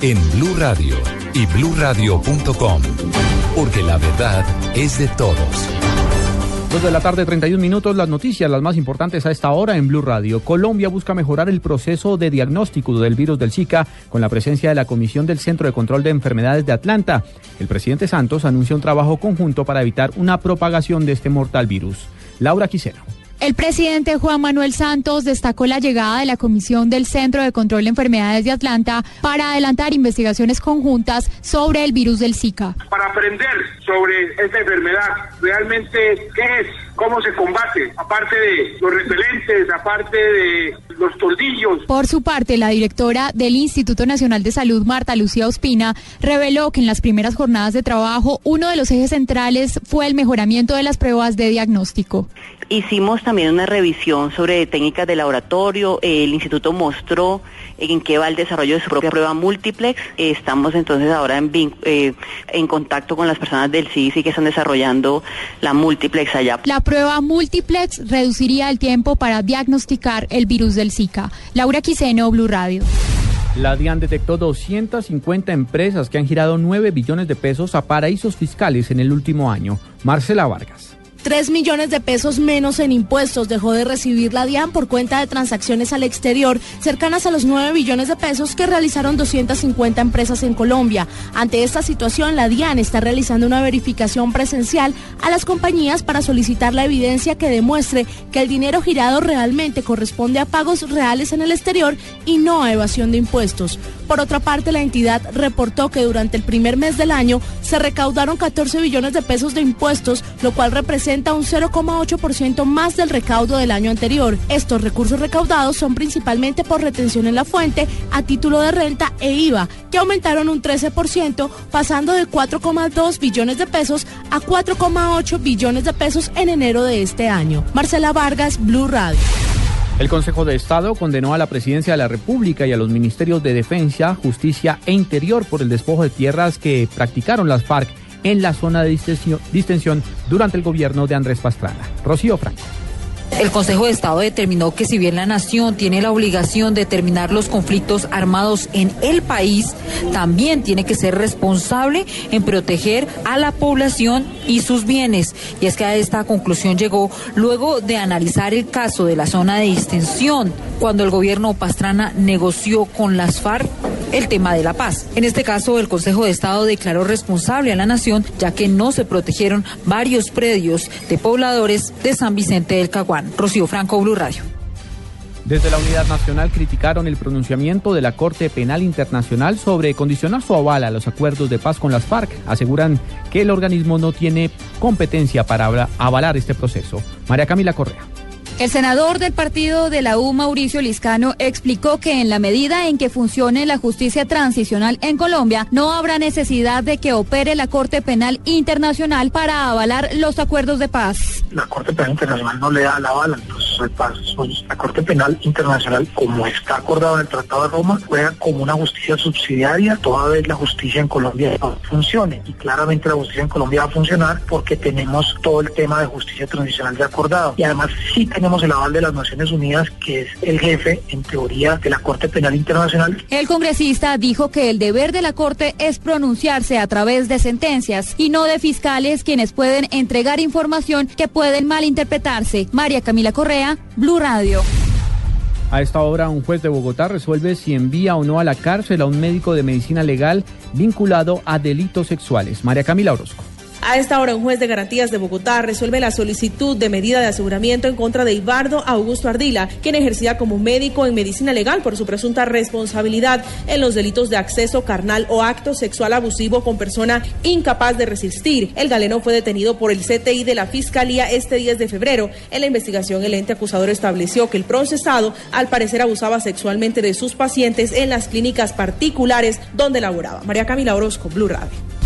En Blue Radio y BlueRadio.com. Porque la verdad es de todos. Dos de la tarde, 31 minutos. Las noticias, las más importantes a esta hora en Blue Radio. Colombia busca mejorar el proceso de diagnóstico del virus del Zika con la presencia de la Comisión del Centro de Control de Enfermedades de Atlanta. El presidente Santos anuncia un trabajo conjunto para evitar una propagación de este mortal virus. Laura Quiseno. El presidente Juan Manuel Santos destacó la llegada de la Comisión del Centro de Control de Enfermedades de Atlanta para adelantar investigaciones conjuntas sobre el virus del Zika. Para aprender sobre esta enfermedad, realmente qué es, cómo se combate, aparte de los repelentes, aparte de los toldillos. Por su parte, la directora del Instituto Nacional de Salud, Marta Lucía Ospina, reveló que en las primeras jornadas de trabajo uno de los ejes centrales fue el mejoramiento de las pruebas de diagnóstico. Hicimos también una revisión sobre técnicas de laboratorio. El instituto mostró en qué va el desarrollo de su propia prueba multiplex. Estamos entonces ahora en, eh, en contacto con las personas del CICI que están desarrollando la multiplex allá. La prueba multiplex reduciría el tiempo para diagnosticar el virus del Zika. Laura Quiseno, Blue Radio. La DIAN detectó 250 empresas que han girado 9 billones de pesos a paraísos fiscales en el último año. Marcela Vargas. 3 millones de pesos menos en impuestos dejó de recibir la DIAN por cuenta de transacciones al exterior cercanas a los 9 billones de pesos que realizaron 250 empresas en Colombia. Ante esta situación, la DIAN está realizando una verificación presencial a las compañías para solicitar la evidencia que demuestre que el dinero girado realmente corresponde a pagos reales en el exterior y no a evasión de impuestos. Por otra parte, la entidad reportó que durante el primer mes del año se recaudaron 14 billones de pesos de impuestos, lo cual representa un 0,8% más del recaudo del año anterior. Estos recursos recaudados son principalmente por retención en la fuente a título de renta e IVA, que aumentaron un 13%, pasando de 4,2 billones de pesos a 4,8 billones de pesos en enero de este año. Marcela Vargas, Blue Radio. El Consejo de Estado condenó a la Presidencia de la República y a los Ministerios de Defensa, Justicia e Interior por el despojo de tierras que practicaron las FARC en la zona de distensión durante el gobierno de Andrés Pastrana. Rocío Franco. El Consejo de Estado determinó que si bien la nación tiene la obligación de terminar los conflictos armados en el país, también tiene que ser responsable en proteger a la población y sus bienes. Y es que a esta conclusión llegó luego de analizar el caso de la zona de distensión, cuando el gobierno Pastrana negoció con las FARC el tema de la paz. En este caso, el Consejo de Estado declaró responsable a la nación, ya que no se protegieron varios predios de pobladores de San Vicente del Caguán. Rocío Franco, Blue Radio. Desde la Unidad Nacional criticaron el pronunciamiento de la Corte Penal Internacional sobre condicionar su aval a los acuerdos de paz con las FARC. Aseguran que el organismo no tiene competencia para avalar este proceso. María Camila Correa. El senador del partido de la U, Mauricio Liscano, explicó que en la medida en que funcione la justicia transicional en Colombia, no habrá necesidad de que opere la Corte Penal Internacional para avalar los acuerdos de paz. La Corte Penal Internacional no le da la avala paz. La Corte Penal Internacional, como está acordado en el Tratado de Roma, juega como una justicia subsidiaria toda vez la justicia en Colombia funcione. Y claramente la justicia en Colombia va a funcionar porque tenemos todo el tema de justicia transicional de acordado. Y además sí tenemos el aval de las Naciones Unidas, que es el jefe, en teoría, de la Corte Penal Internacional. El congresista dijo que el deber de la Corte es pronunciarse a través de sentencias y no de fiscales quienes pueden entregar información que pueden malinterpretarse. María Camila Correa, Blue Radio. A esta hora, un juez de Bogotá resuelve si envía o no a la cárcel a un médico de medicina legal vinculado a delitos sexuales. María Camila Orozco. A esta hora, un juez de garantías de Bogotá resuelve la solicitud de medida de aseguramiento en contra de Ibardo Augusto Ardila, quien ejercía como médico en medicina legal por su presunta responsabilidad en los delitos de acceso carnal o acto sexual abusivo con persona incapaz de resistir. El galeno fue detenido por el CTI de la Fiscalía este 10 de febrero. En la investigación, el ente acusador estableció que el procesado, al parecer, abusaba sexualmente de sus pacientes en las clínicas particulares donde laboraba. María Camila Orozco, Blue Radio.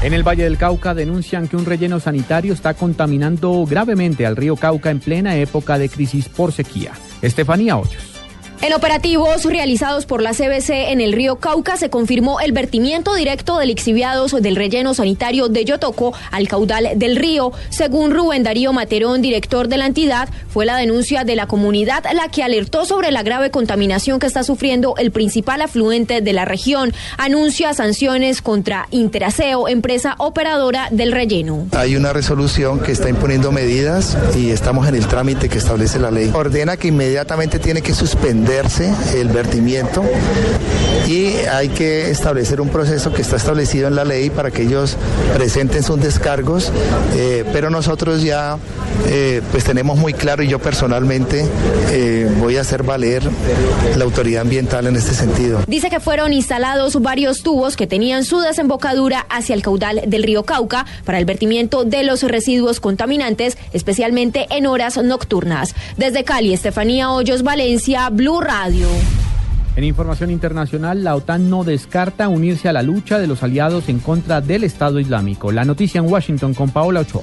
En el Valle del Cauca denuncian que un relleno sanitario está contaminando gravemente al río Cauca en plena época de crisis por sequía. Estefanía Hoyos. En operativos realizados por la CBC en el río Cauca se confirmó el vertimiento directo de lixiviados del relleno sanitario de Yotoco al caudal del río. Según Rubén Darío Materón, director de la entidad, fue la denuncia de la comunidad la que alertó sobre la grave contaminación que está sufriendo el principal afluente de la región. Anuncia sanciones contra Interaseo, empresa operadora del relleno. Hay una resolución que está imponiendo medidas y estamos en el trámite que establece la ley. Ordena que inmediatamente tiene que suspender el vertimiento y hay que establecer un proceso que está establecido en la ley para que ellos presenten sus descargos, eh, pero nosotros ya eh, pues tenemos muy claro y yo personalmente eh, voy a hacer valer la autoridad ambiental en este sentido. Dice que fueron instalados varios tubos que tenían su desembocadura hacia el caudal del río Cauca para el vertimiento de los residuos contaminantes, especialmente en horas nocturnas. Desde Cali, Estefanía Hoyos, Valencia, Blue Radio. En información internacional, la OTAN no descarta unirse a la lucha de los aliados en contra del Estado Islámico. La noticia en Washington con Paola Ochoa.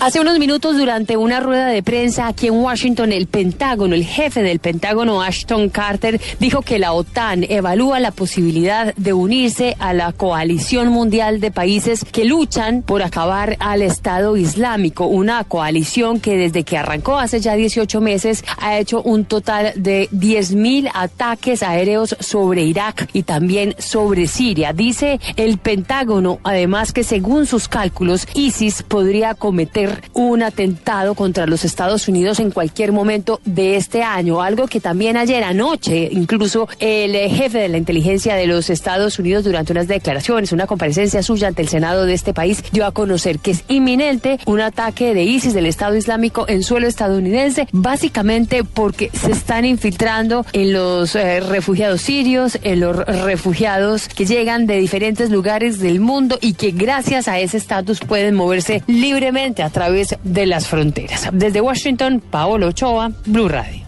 Hace unos minutos, durante una rueda de prensa aquí en Washington, el Pentágono, el jefe del Pentágono, Ashton Carter, dijo que la OTAN evalúa la posibilidad de unirse a la coalición mundial de países que luchan por acabar al Estado Islámico, una coalición que desde que arrancó hace ya 18 meses ha hecho un total de 10.000 ataques aéreos sobre Irak y también sobre Siria. Dice el Pentágono, además, que según sus cálculos, ISIS podría cometer un atentado contra los Estados Unidos en cualquier momento de este año, algo que también ayer anoche, incluso el jefe de la inteligencia de los Estados Unidos durante unas declaraciones, una comparecencia suya ante el Senado de este país, dio a conocer que es inminente un ataque de ISIS del Estado Islámico en suelo estadounidense, básicamente porque se están infiltrando en los eh, refugiados sirios, en los refugiados que llegan de diferentes lugares del mundo y que gracias a ese estatus pueden moverse libremente a través de las fronteras. Desde Washington, Paolo Ochoa, Blue Radio.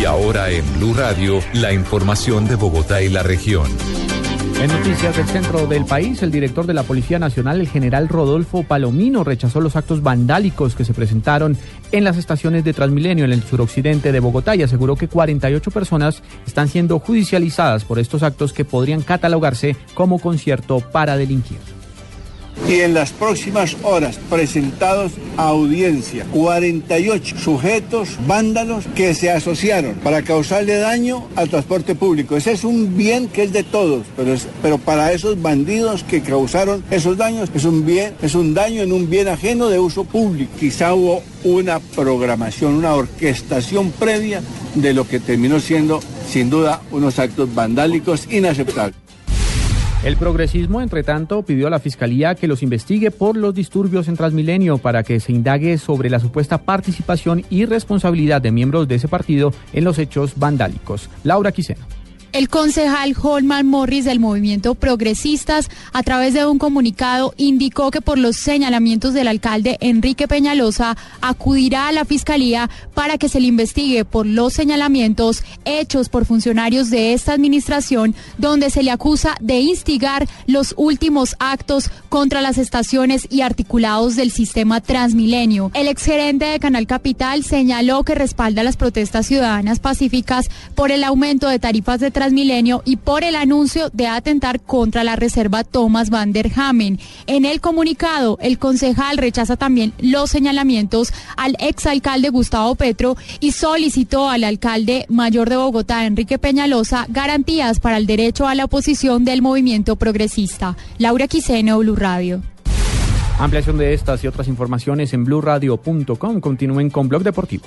Y ahora en Blue Radio, la información de Bogotá y la región. En noticias del centro del país, el director de la Policía Nacional, el general Rodolfo Palomino, rechazó los actos vandálicos que se presentaron en las estaciones de Transmilenio en el suroccidente de Bogotá y aseguró que 48 personas están siendo judicializadas por estos actos que podrían catalogarse como concierto para delinquir y en las próximas horas presentados a audiencia 48 sujetos vándalos que se asociaron para causarle daño al transporte público. Ese es un bien que es de todos, pero, pero para esos bandidos que causaron esos daños es un bien, es un daño en un bien ajeno de uso público. Quizá hubo una programación, una orquestación previa de lo que terminó siendo sin duda unos actos vandálicos inaceptables. El progresismo, entre tanto, pidió a la Fiscalía que los investigue por los disturbios en Transmilenio para que se indague sobre la supuesta participación y responsabilidad de miembros de ese partido en los hechos vandálicos. Laura Quiseno. El concejal Holman Morris del movimiento Progresistas, a través de un comunicado, indicó que por los señalamientos del alcalde Enrique Peñalosa, acudirá a la fiscalía para que se le investigue por los señalamientos hechos por funcionarios de esta administración, donde se le acusa de instigar los últimos actos contra las estaciones y articulados del sistema Transmilenio. El exgerente de Canal Capital señaló que respalda las protestas ciudadanas pacíficas por el aumento de tarifas de Transmilenio y por el anuncio de atentar contra la reserva Thomas van der Hamen. En el comunicado, el concejal rechaza también los señalamientos al exalcalde Gustavo Petro y solicitó al alcalde mayor de Bogotá, Enrique Peñalosa, garantías para el derecho a la oposición del movimiento progresista. Laura Quiseno, Blue Radio. Ampliación de estas y otras informaciones en blurradio.com. Continúen con Blog Deportivo.